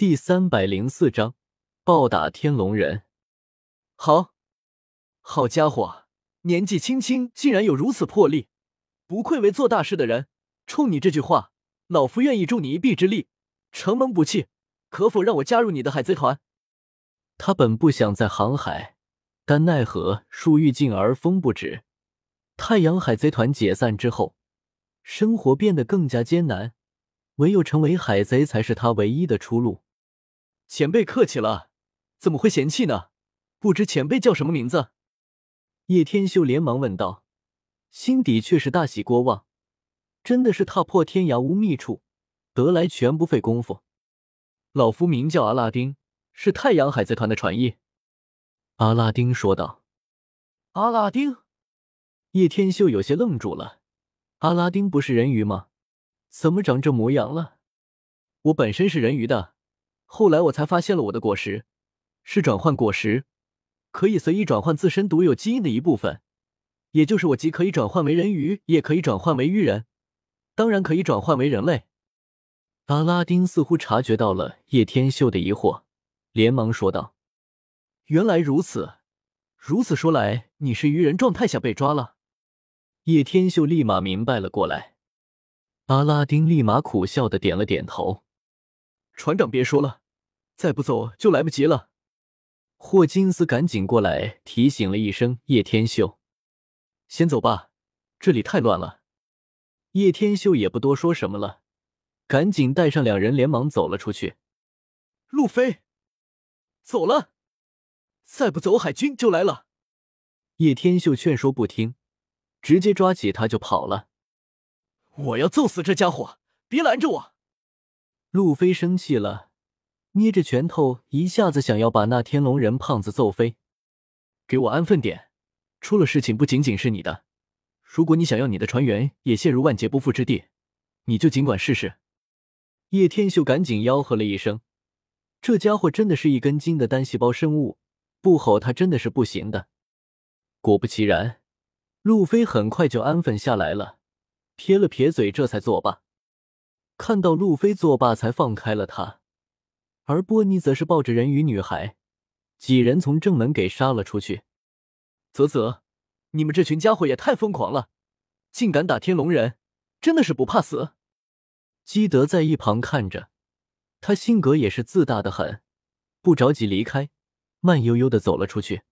第三百零四章暴打天龙人。好，好家伙，年纪轻轻竟然有如此魄力，不愧为做大事的人。冲你这句话，老夫愿意助你一臂之力，承蒙不弃。可否让我加入你的海贼团？他本不想再航海，但奈何树欲静而风不止。太阳海贼团解散之后，生活变得更加艰难，唯有成为海贼才是他唯一的出路。前辈客气了，怎么会嫌弃呢？不知前辈叫什么名字？叶天秀连忙问道，心底却是大喜过望，真的是踏破天涯无觅处，得来全不费工夫。老夫名叫阿拉丁，是太阳海贼团的传译。阿拉丁说道。阿拉丁，叶天秀有些愣住了。阿拉丁不是人鱼吗？怎么长这模样了？我本身是人鱼的。后来我才发现了我的果实是转换果实，可以随意转换自身独有基因的一部分，也就是我既可以转换为人鱼，也可以转换为鱼人，当然可以转换为人类。阿拉丁似乎察觉到了叶天秀的疑惑，连忙说道：“原来如此，如此说来，你是鱼人状态下被抓了。”叶天秀立马明白了过来，阿拉丁立马苦笑的点了点头。船长，别说了，再不走就来不及了。霍金斯赶紧过来提醒了一声叶天秀：“先走吧，这里太乱了。”叶天秀也不多说什么了，赶紧带上两人连忙走了出去。路飞，走了，再不走海军就来了。叶天秀劝说不听，直接抓起他就跑了。我要揍死这家伙！别拦着我！路飞生气了，捏着拳头，一下子想要把那天龙人胖子揍飞。给我安分点，出了事情不仅仅是你的。如果你想要你的船员也陷入万劫不复之地，你就尽管试试。叶天秀赶紧吆喝了一声，这家伙真的是一根筋的单细胞生物，不吼他真的是不行的。果不其然，路飞很快就安分下来了，撇了撇嘴，这才作罢。看到路飞作罢，才放开了他，而波尼则是抱着人鱼女孩，几人从正门给杀了出去。啧啧，你们这群家伙也太疯狂了，竟敢打天龙人，真的是不怕死！基德在一旁看着，他性格也是自大的很，不着急离开，慢悠悠的走了出去。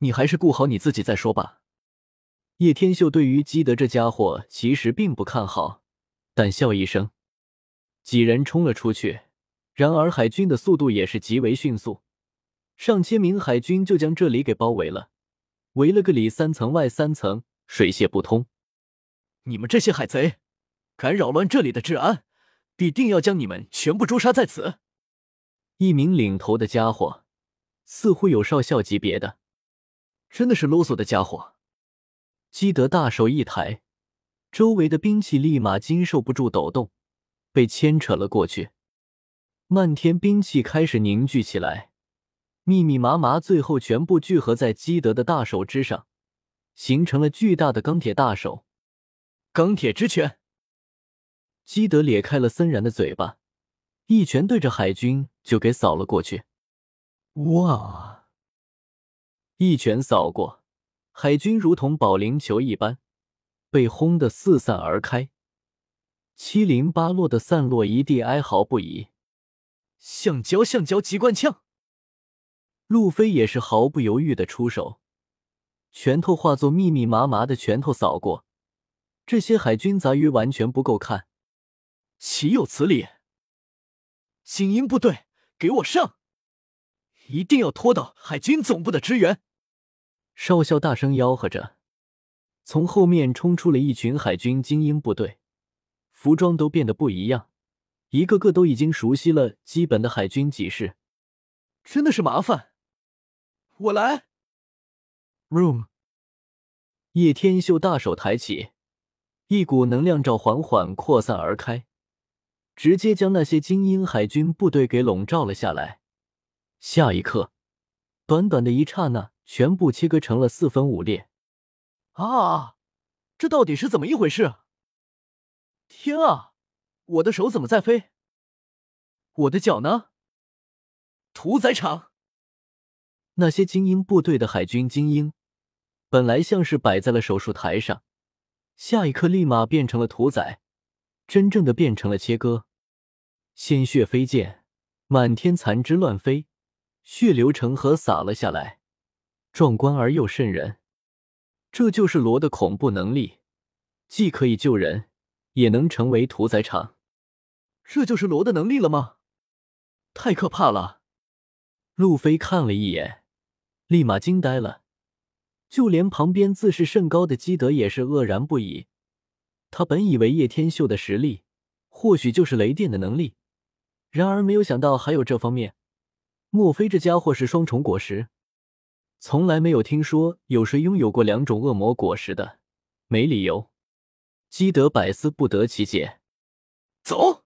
你还是顾好你自己再说吧。叶天秀对于基德这家伙其实并不看好，淡笑一声。几人冲了出去，然而海军的速度也是极为迅速，上千名海军就将这里给包围了，围了个里三层外三层，水泄不通。你们这些海贼，敢扰乱这里的治安，必定要将你们全部诛杀在此！一名领头的家伙，似乎有少校级别的，真的是啰嗦的家伙。基德大手一抬，周围的兵器立马经受不住抖动。被牵扯了过去，漫天兵器开始凝聚起来，密密麻麻，最后全部聚合在基德的大手之上，形成了巨大的钢铁大手。钢铁之拳，基德咧开了森然的嘴巴，一拳对着海军就给扫了过去。哇！一拳扫过，海军如同保龄球一般，被轰得四散而开。七零八落的散落一地，哀嚎不已。橡胶橡胶机关枪，路飞也是毫不犹豫的出手，拳头化作密密麻麻的拳头扫过。这些海军杂鱼完全不够看，岂有此理！精英部队，给我上！一定要拖到海军总部的支援！少校大声吆喝着，从后面冲出了一群海军精英部队。服装都变得不一样，一个个都已经熟悉了基本的海军几式，真的是麻烦。我来。Room。叶天秀大手抬起，一股能量罩缓缓扩散而开，直接将那些精英海军部队给笼罩了下来。下一刻，短短的一刹那，全部切割成了四分五裂。啊，这到底是怎么一回事？天啊！我的手怎么在飞？我的脚呢？屠宰场。那些精英部队的海军精英，本来像是摆在了手术台上，下一刻立马变成了屠宰，真正的变成了切割，鲜血飞溅，满天残肢乱飞，血流成河洒了下来，壮观而又瘆人。这就是罗的恐怖能力，既可以救人，也能成为屠宰场。这就是罗的能力了吗？太可怕了！路飞看了一眼。立马惊呆了，就连旁边自视甚高的基德也是愕然不已。他本以为叶天秀的实力或许就是雷电的能力，然而没有想到还有这方面。莫非这家伙是双重果实？从来没有听说有谁拥有过两种恶魔果实的，没理由。基德百思不得其解。走，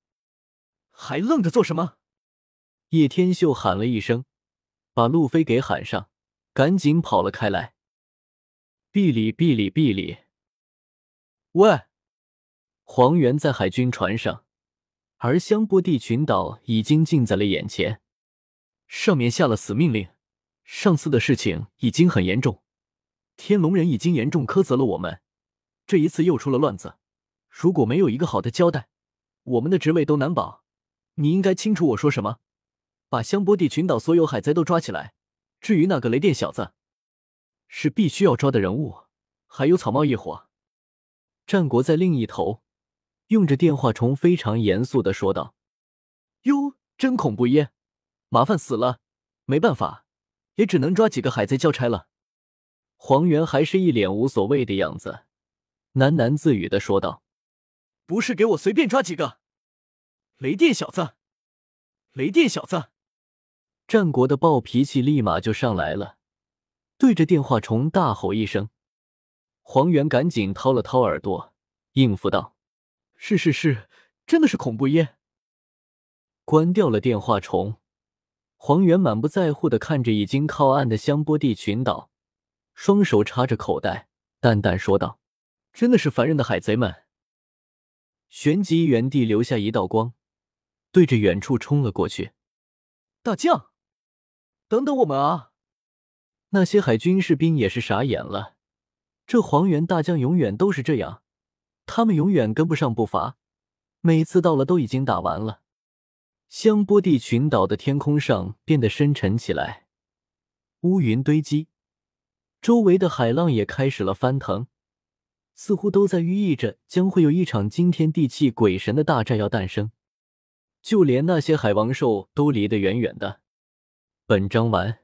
还愣着做什么？叶天秀喊了一声，把路飞给喊上。赶紧跑了开来！哔哩哔哩哔哩！喂，黄猿在海军船上，而香波地群岛已经近在了眼前。上面下了死命令，上次的事情已经很严重，天龙人已经严重苛责了我们，这一次又出了乱子，如果没有一个好的交代，我们的职位都难保。你应该清楚我说什么，把香波地群岛所有海贼都抓起来。至于那个雷电小子，是必须要抓的人物，还有草帽一伙。战国在另一头，用着电话虫非常严肃的说道：“哟，真恐怖耶！麻烦死了，没办法，也只能抓几个海贼交差了。”黄猿还是一脸无所谓的样子，喃喃自语的说道：“不是给我随便抓几个，雷电小子，雷电小子。”战国的暴脾气立马就上来了，对着电话虫大吼一声。黄猿赶紧掏了掏耳朵，应付道：“是是是，真的是恐怖耶！”关掉了电话虫，黄猿满不在乎的看着已经靠岸的香波地群岛，双手插着口袋，淡淡说道：“真的是烦人的海贼们。”旋即原地留下一道光，对着远处冲了过去。大将。等等我们啊！那些海军士兵也是傻眼了。这黄猿大将永远都是这样，他们永远跟不上步伐，每次到了都已经打完了。香波地群岛的天空上变得深沉起来，乌云堆积，周围的海浪也开始了翻腾，似乎都在寓意着将会有一场惊天地泣鬼神的大战要诞生。就连那些海王兽都离得远远的。本章完。